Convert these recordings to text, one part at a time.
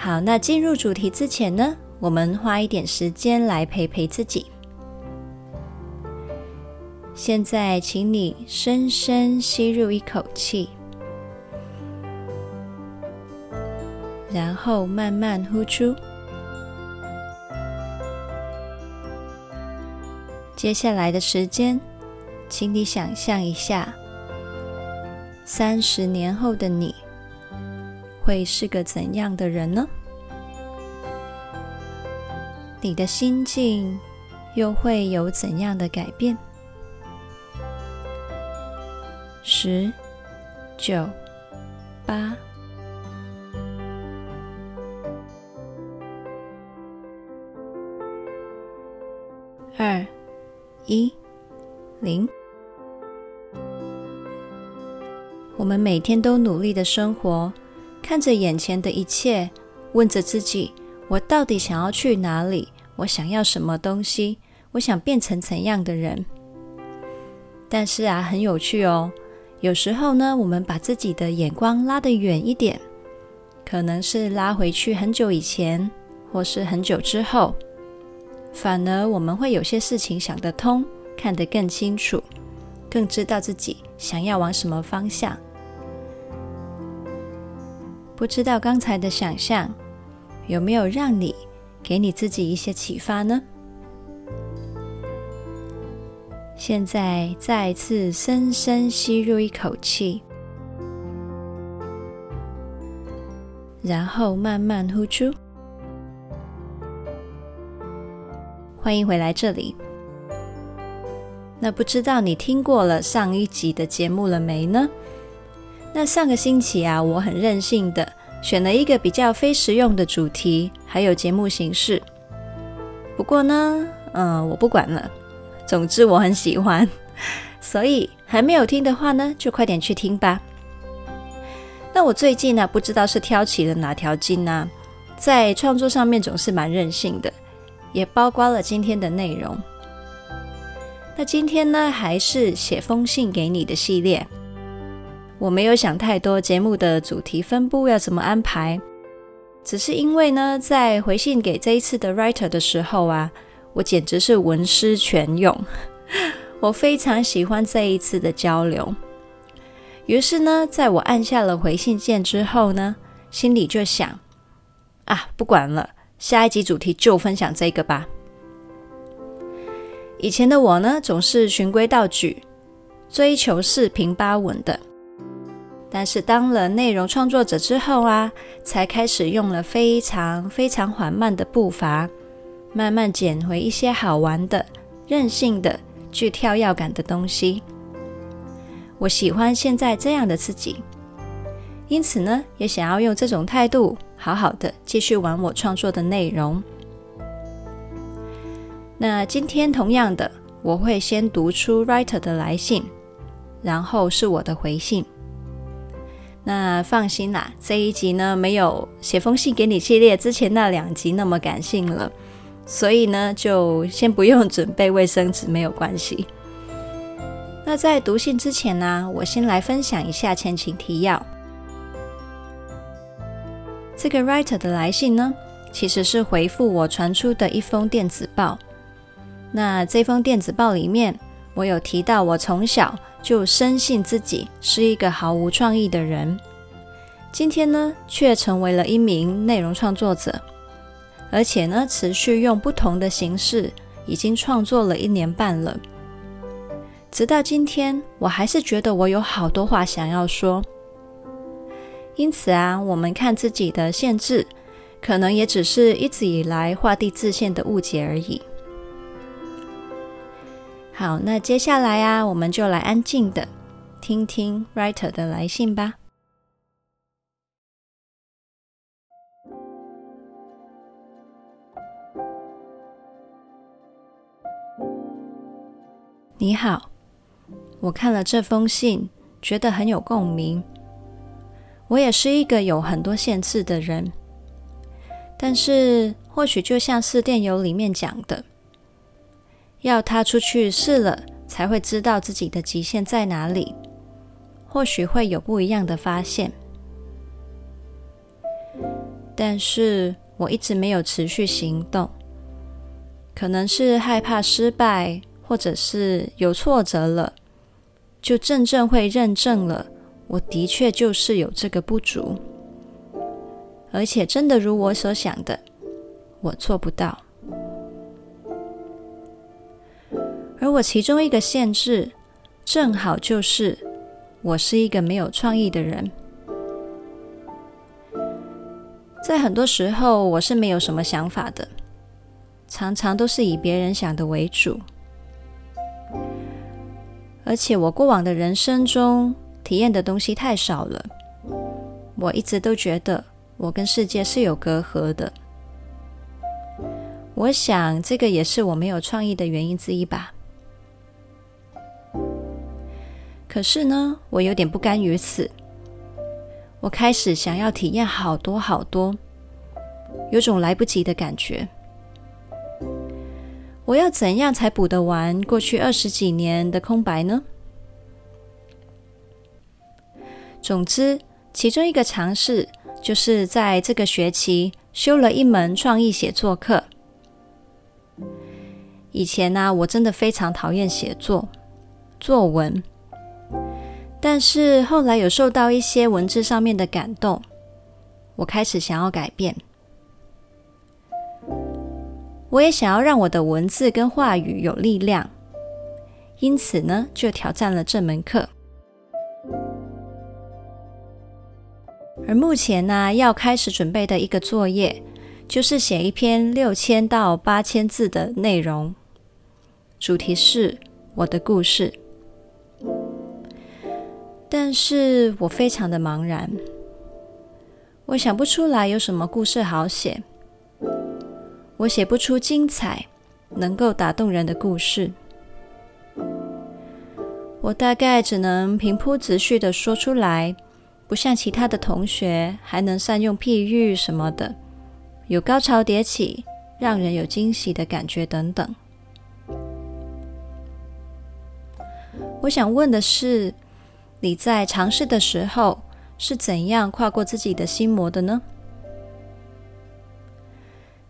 好，那进入主题之前呢，我们花一点时间来陪陪自己。现在，请你深深吸入一口气，然后慢慢呼出。接下来的时间，请你想象一下，三十年后的你。会是个怎样的人呢？你的心境又会有怎样的改变？十、九、八、二、一、零。我们每天都努力的生活。看着眼前的一切，问着自己：我到底想要去哪里？我想要什么东西？我想变成怎样的人？但是啊，很有趣哦。有时候呢，我们把自己的眼光拉得远一点，可能是拉回去很久以前，或是很久之后，反而我们会有些事情想得通，看得更清楚，更知道自己想要往什么方向。不知道刚才的想象有没有让你给你自己一些启发呢？现在再次深深吸入一口气，然后慢慢呼出。欢迎回来这里。那不知道你听过了上一集的节目了没呢？那上个星期啊，我很任性的选了一个比较非实用的主题，还有节目形式。不过呢，嗯、我不管了。总之我很喜欢，所以还没有听的话呢，就快点去听吧。那我最近呢、不知道是挑起了哪条筋呢、啊，在创作上面总是蛮任性的，也包括了今天的内容。那今天呢，还是写封信给你的系列。我没有想太多，节目的主题分布要怎么安排，只是因为呢，在回信给这一次的 writer 的时候啊，我简直是文思泉涌，我非常喜欢这一次的交流。于是呢，在我按下了回信键之后呢，心里就想啊，不管了，下一集主题就分享这个吧。以前的我呢，总是循规蹈矩，追求四平八稳的。但是当了内容创作者之后啊，才开始用了非常非常缓慢的步伐，慢慢捡回一些好玩的、任性的、具跳跃感的东西。我喜欢现在这样的自己，因此呢，也想要用这种态度，好好的继续玩我创作的内容。那今天同样的，我会先读出 writer 的来信，然后是我的回信。那放心啦，这一集呢，没有写封信给你系列之前那两集那么感性了，所以呢，就先不用准备卫生纸，没有关系。那在读信之前呢，我先来分享一下前情提要。这个 writer 的来信呢，其实是回复我传出的一封电子报。那这封电子报里面，我有提到我从小。就深信自己是一个毫无创意的人，今天呢，却成为了一名内容创作者，而且呢，持续用不同的形式，已经创作了一年半了。直到今天，我还是觉得我有好多话想要说。因此啊，我们看自己的限制，可能也只是一直以来画地自限的误解而已。好那接下来啊我们就来安静的听听 writer 的来信吧。你好我看了这封信觉得很有共鸣。我也是一个有很多限制的人。但是或许就像是电邮里面讲的要踏出去试了，才会知道自己的极限在哪里，或许会有不一样的发现。但是我一直没有持续行动，可能是害怕失败，或者是有挫折了，就真正会认证了。我的确就是有这个不足，而且真的如我所想的，我做不到。而我其中一个限制，正好就是我是一个没有创意的人。在很多时候，我是没有什么想法的，常常都是以别人想的为主。而且我过往的人生中，体验的东西太少了，我一直都觉得我跟世界是有隔阂的。我想这个也是我没有创意的原因之一吧。可是呢，我有点不甘于此，我开始想要体验好多好多，有种来不及的感觉。我要怎样才补得完过去二十几年的空白呢？总之，其中一个尝试就是在这个学期修了一门创意写作课。以前呢、我真的非常讨厌写作作文，但是后来有受到一些文字上面的感动，我开始想要改变。我也想要让我的文字跟话语有力量，因此呢，就挑战了这门课。而目前呢，要开始准备的一个作业，就是写一篇六千到八千字的内容，主题是我的故事。但是我非常的茫然，我想不出来有什么故事好写，我写不出精彩、能够打动人的故事，我大概只能平铺直叙的说出来。不像其他的同学还能善用譬喻什么的，有高潮迭起，让人有惊喜的感觉等等。我想问的是，你在尝试的时候是怎样跨过自己的心魔的呢？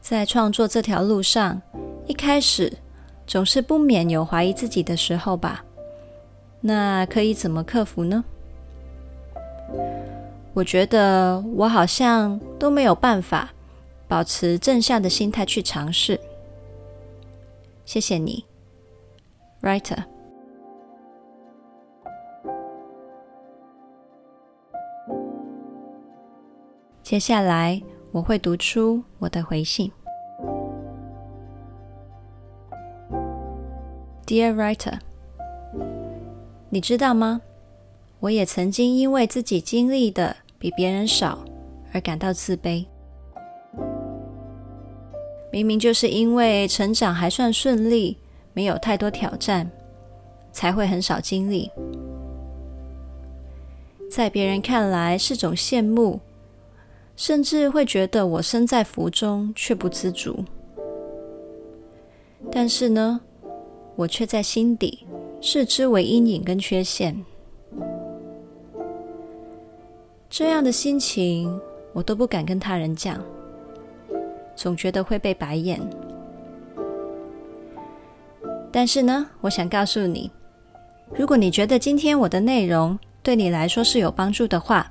在创作这条路上，一开始总是不免有怀疑自己的时候吧？那可以怎么克服呢？我觉得我好像都没有办法保持正向的心态去尝试。谢谢你，Writer。接下来我会读出我的回信，Dear Writer，你知道吗？我也曾经因为自己经历的比别人少而感到自卑。明明就是因为成长还算顺利，没有太多挑战，才会很少经历。在别人看来是种羡慕，甚至会觉得我身在福中却不知足。但是呢，我却在心底视之为阴影跟缺陷。这样的心情，我都不敢跟他人讲，总觉得会被白眼。但是呢，我想告诉你，如果你觉得今天我的内容对你来说是有帮助的话，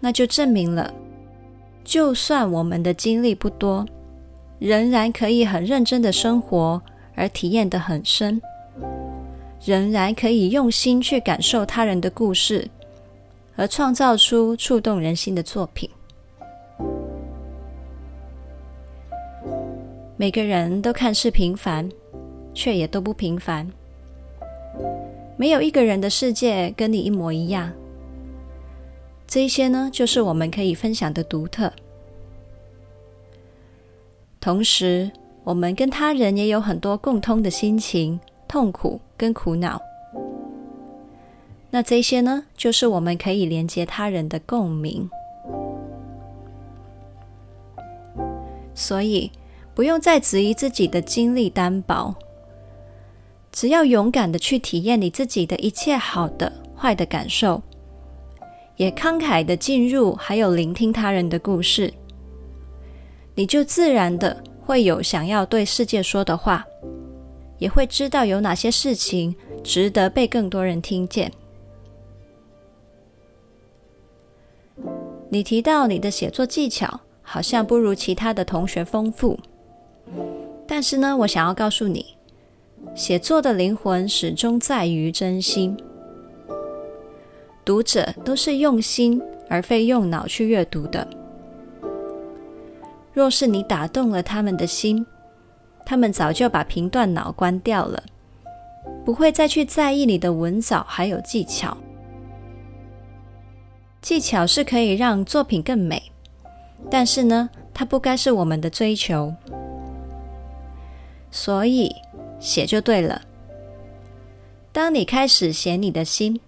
那就证明了，就算我们的经历不多，仍然可以很认真的生活，而体验得很深，仍然可以用心去感受他人的故事。而创造出触动人心的作品。每个人都看似平凡，却也都不平凡。没有一个人的世界跟你一模一样。这些呢，就是我们可以分享的独特。同时，我们跟他人也有很多共通的心情、痛苦跟苦恼。那这些呢，就是我们可以连接他人的共鸣。所以，不用再质疑自己的经历单薄，只要勇敢的去体验你自己的一切好的、坏的感受，也慷慨的进入，还有聆听他人的故事，你就自然的会有想要对世界说的话，也会知道有哪些事情值得被更多人听见。你提到你的写作技巧好像不如其他的同学丰富，但是呢，我想要告诉你，写作的灵魂始终在于真心。读者都是用心而非用脑去阅读的。若是你打动了他们的心，他们早就把评断脑关掉了，不会再去在意你的文藻还有技巧。技巧是可以让作品更美，但是呢，它不该是我们的追求。所以写就对了。当你开始写你的心，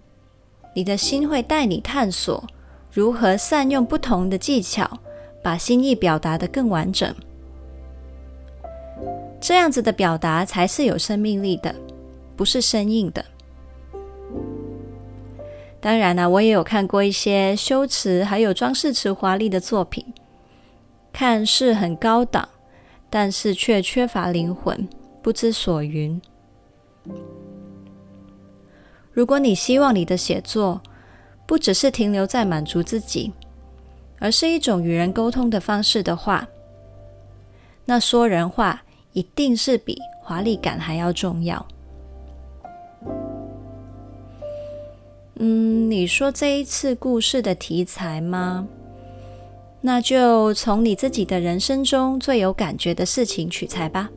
你的心会带你探索如何善用不同的技巧，把心意表达得更完整。这样子的表达才是有生命力的，不是生硬的。当然啦，我也有看过一些修辞还有装饰词华丽的作品，看似很高档，但是却缺乏灵魂，不知所云。如果你希望你的写作不只是停留在满足自己，而是一种与人沟通的方式的话，那说人话一定是比华丽感还要重要。嗯，你说这一次故事的题材吗？那就从你自己的人生中最有感觉的事情取材吧。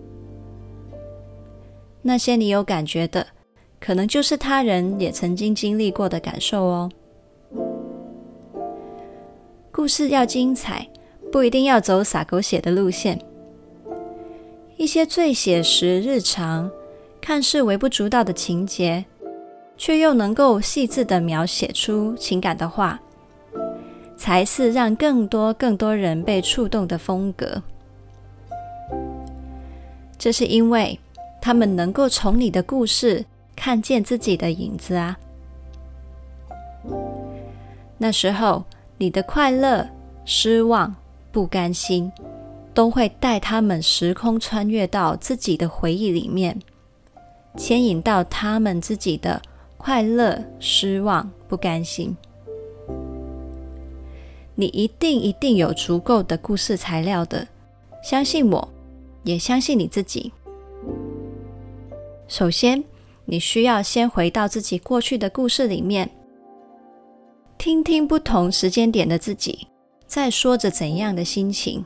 那些你有感觉的，可能就是他人也曾经经历过的感受哦。故事要精彩，不一定要走洒狗血的路线。一些最写实、日常、看似微不足道的情节。却又能够细致地描写出情感的话，才是让更多更多人被触动的风格。这是因为他们能够从你的故事看见自己的影子啊。那时候，你的快乐、失望、不甘心，都会带他们时空穿越到自己的回忆里面，牵引到他们自己的。快乐、失望、不甘心，你一定一定有足够的故事材料的。相信我，也相信你自己。首先，你需要先回到自己过去的故事里面，听听不同时间点的自己在说着怎样的心情，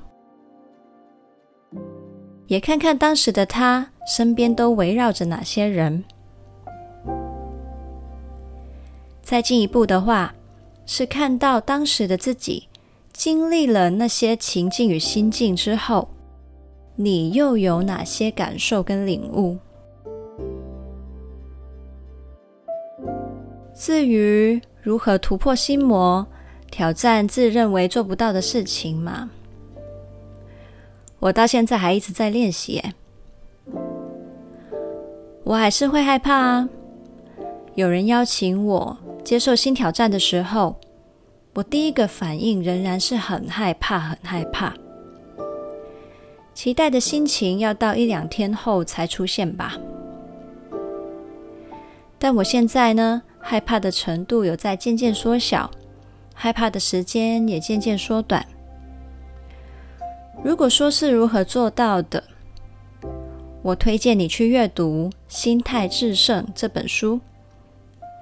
也看看当时的他身边都围绕着哪些人。再进一步的话，是看到当时的自己经历了那些情境与心境之后，你又有哪些感受跟领悟？至于如何突破心魔，挑战自认为做不到的事情嘛，我到现在还一直在练习耶。我还是会害怕啊，有人邀请我。接受新挑战的时候，我第一个反应仍然是很害怕，很害怕。期待的心情要到一两天后才出现吧。但我现在呢，害怕的程度有在渐渐缩小，害怕的时间也渐渐缩短。如果说是如何做到的，我推荐你去阅读《心态致胜》这本书。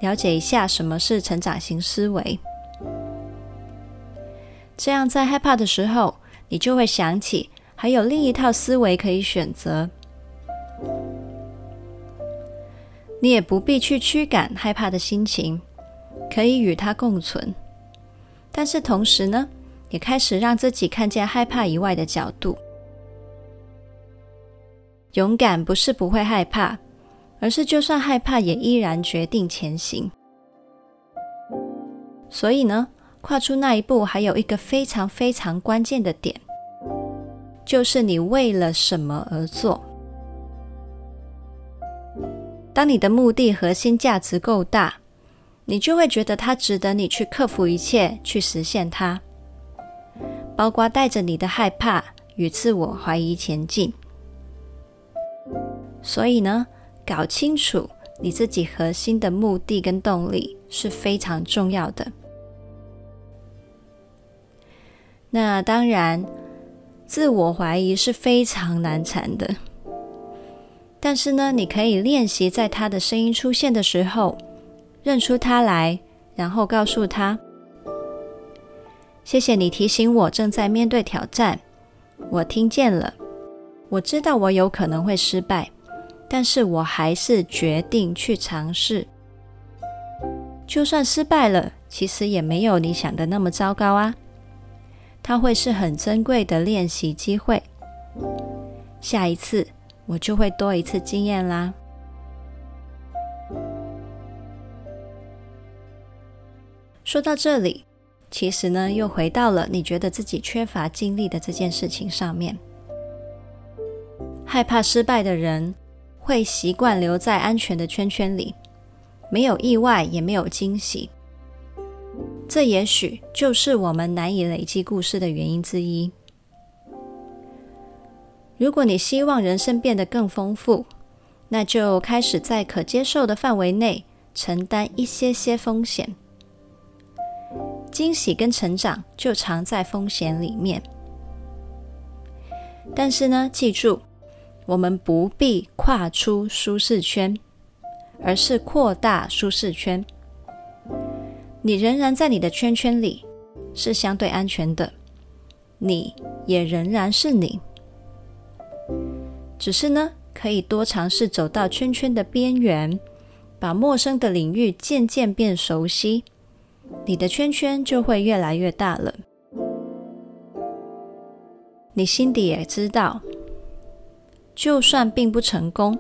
了解一下什么是成长型思维，这样在害怕的时候，你就会想起还有另一套思维可以选择。你也不必去驱赶害怕的心情，可以与它共存。但是同时呢，也开始让自己看见害怕以外的角度。勇敢不是不会害怕。而是就算害怕，也依然决定前行。所以呢，跨出那一步，还有一个非常非常关键的点，就是你为了什么而做。当你的目的核心价值够大，你就会觉得它值得你去克服一切，去实现它，包括带着你的害怕与自我怀疑前进。所以呢，搞清楚你自己核心的目的跟动力是非常重要的。那当然，自我怀疑是非常难缠的。但是呢，你可以练习在他的声音出现的时候，认出他来，然后告诉他：“谢谢你提醒我正在面对挑战，我听见了，我知道我有可能会失败，但是我还是决定去尝试。就算失败了，其实也没有你想的那么糟糕啊。它会是很珍贵的练习机会。下一次。”我就会多一次经验啦。说到这里，其实呢，又回到了你觉得自己缺乏经历的这件事情上面。害怕失败的人会习惯留在安全的圈圈里，没有意外，也没有惊喜。这也许就是我们难以累积故事的原因之一。如果你希望人生变得更丰富，那就开始在可接受的范围内承担一些些风险。惊喜跟成长就藏在风险里面。但是呢，记住，我们不必跨出舒适圈，而是扩大舒适圈。你仍然在你的圈圈里，是相对安全的，你也仍然是你。只是呢，可以多尝试走到圈圈的边缘，把陌生的领域渐渐变熟悉，你的圈圈就会越来越大了。你心底也知道，就算并不成功，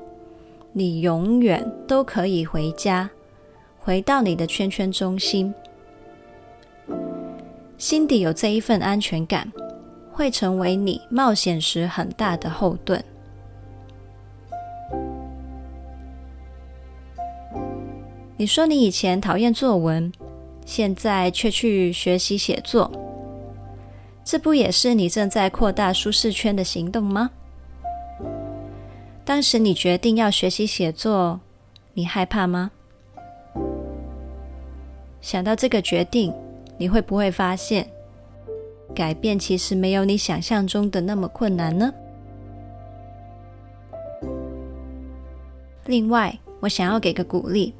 你永远都可以回家，回到你的圈圈中心。心底有这一份安全感，会成为你冒险时很大的后盾。你说你以前讨厌作文，现在却去学习写作，这不也是你正在扩大舒适圈的行动吗？当时你决定要学习写作，你害怕吗？想到这个决定，你会不会发现，改变其实没有你想象中的那么困难呢？另外，我想要给个鼓励。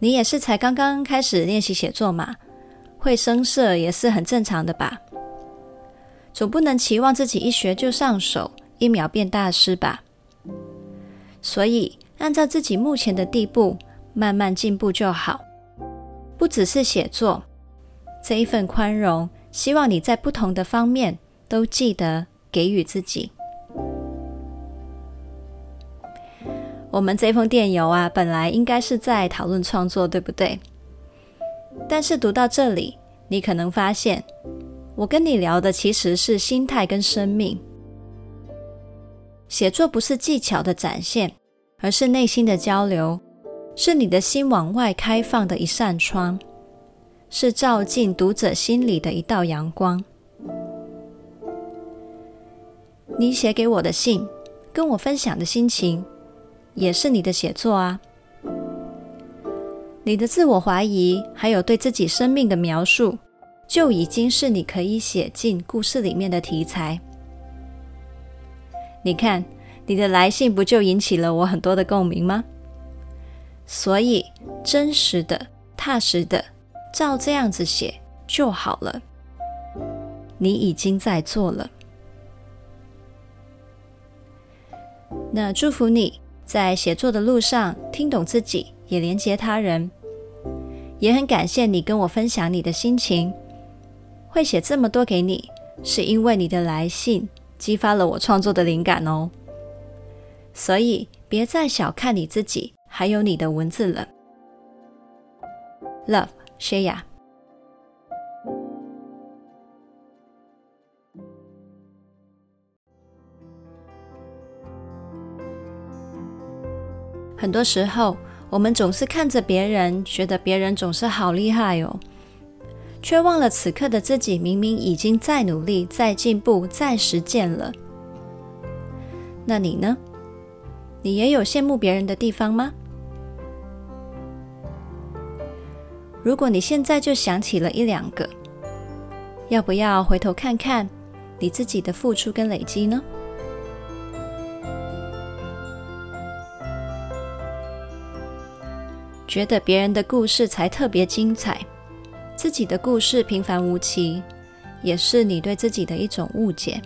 你也是才刚刚开始练习写作嘛，会生涩也是很正常的吧？总不能期望自己一学就上手，一秒变大师吧？所以按照自己目前的地步，慢慢进步就好。不只是写作，这一份宽容，希望你在不同的方面都记得给予自己。我们这封电邮啊，本来应该是在讨论创作，对不对？但是读到这里，你可能发现，我跟你聊的其实是心态跟生命。写作不是技巧的展现，而是内心的交流，是你的心往外开放的一扇窗，是照进读者心里的一道阳光。你写给我的信，跟我分享的心情。也是你的写作啊，你的自我怀疑，还有对自己生命的描述，就已经是你可以写进故事里面的题材。你看，你的来信不就引起了我很多的共鸣吗？所以，真实的、踏实的，照这样子写就好了。你已经在做了，那祝福你。在写作的路上，听懂自己，也连接他人，也很感谢你跟我分享你的心情。会写这么多给你，是因为你的来信激发了我创作的灵感哦。所以别再小看你自己，还有你的文字了。Love Shaya。很多时候，我们总是看着别人，觉得别人总是好厉害哦，却忘了此刻的自己明明已经在努力、在进步、在实践了。那你呢？你也有羡慕别人的地方吗？如果你现在就想起了一两个，要不要回头看看你自己的付出跟累积呢？觉得别人的故事才特别精彩，自己的故事平凡无奇，也是你对自己的一种误解。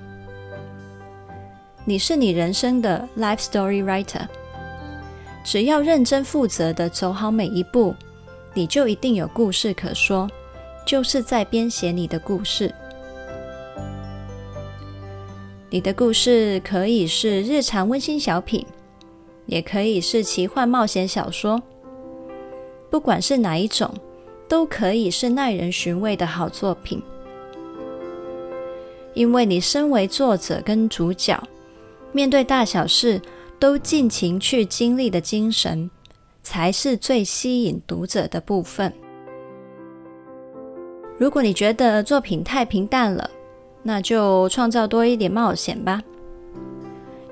你是你人生的 life story writer，只要认真负责的走好每一步，你就一定有故事可说，就是在编写你的故事。你的故事可以是日常温馨小品，也可以是奇幻冒险小说。不管是哪一种，都可以是耐人寻味的好作品。因为你身为作者跟主角，面对大小事都尽情去经历的精神，才是最吸引读者的部分。如果你觉得作品太平淡了，那就创造多一点冒险吧。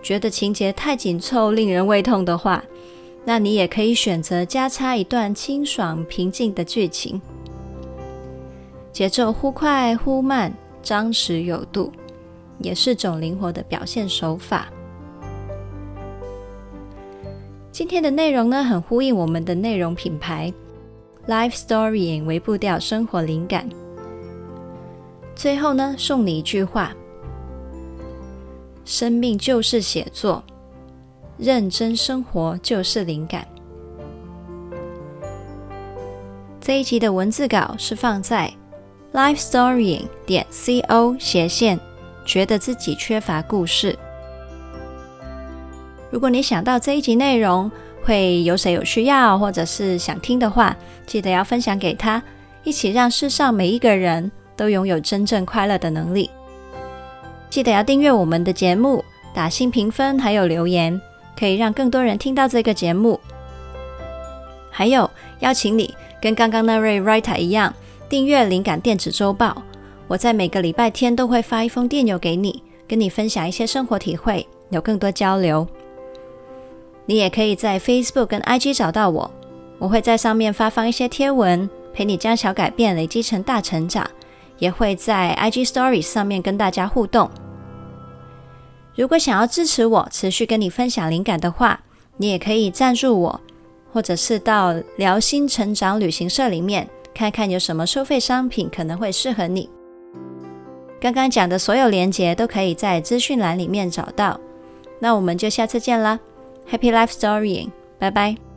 觉得情节太紧凑，令人胃痛的话，那你也可以选择加插一段清爽平静的剧情，节奏忽快忽慢，张弛有度，也是种灵活的表现手法。今天的内容呢，很呼应我们的内容品牌 Life Storying 微步调生活灵感。最后呢，送你一句话：生命就是写作。认真生活就是灵感。这一集的文字稿是放在 lifestorying 点 co 斜线，觉得自己缺乏故事。如果你想到这一集内容会有谁有需要，或者是想听的话，记得要分享给他，一起让世上每一个人都拥有真正快乐的能力。记得要订阅我们的节目，打新评分，还有留言。可以让更多人听到这个节目，还有邀请你跟刚刚那位 writer 一样，订阅灵感电子周报。我在每个礼拜天都会发一封电邮给你，跟你分享一些生活体会，有更多交流。你也可以在 Facebook 跟 IG 找到我，我会在上面发放一些贴文，陪你将小改变累积成大成长，也会在 IG Stories 上面跟大家互动。如果想要支持我，持续跟你分享灵感的话，你也可以赞助我，或者是到辽心成长旅行社里面看看有什么收费商品可能会适合你。刚刚讲的所有连结都可以在资讯栏里面找到。那我们就下次见啦，Happy Life Storying，拜拜。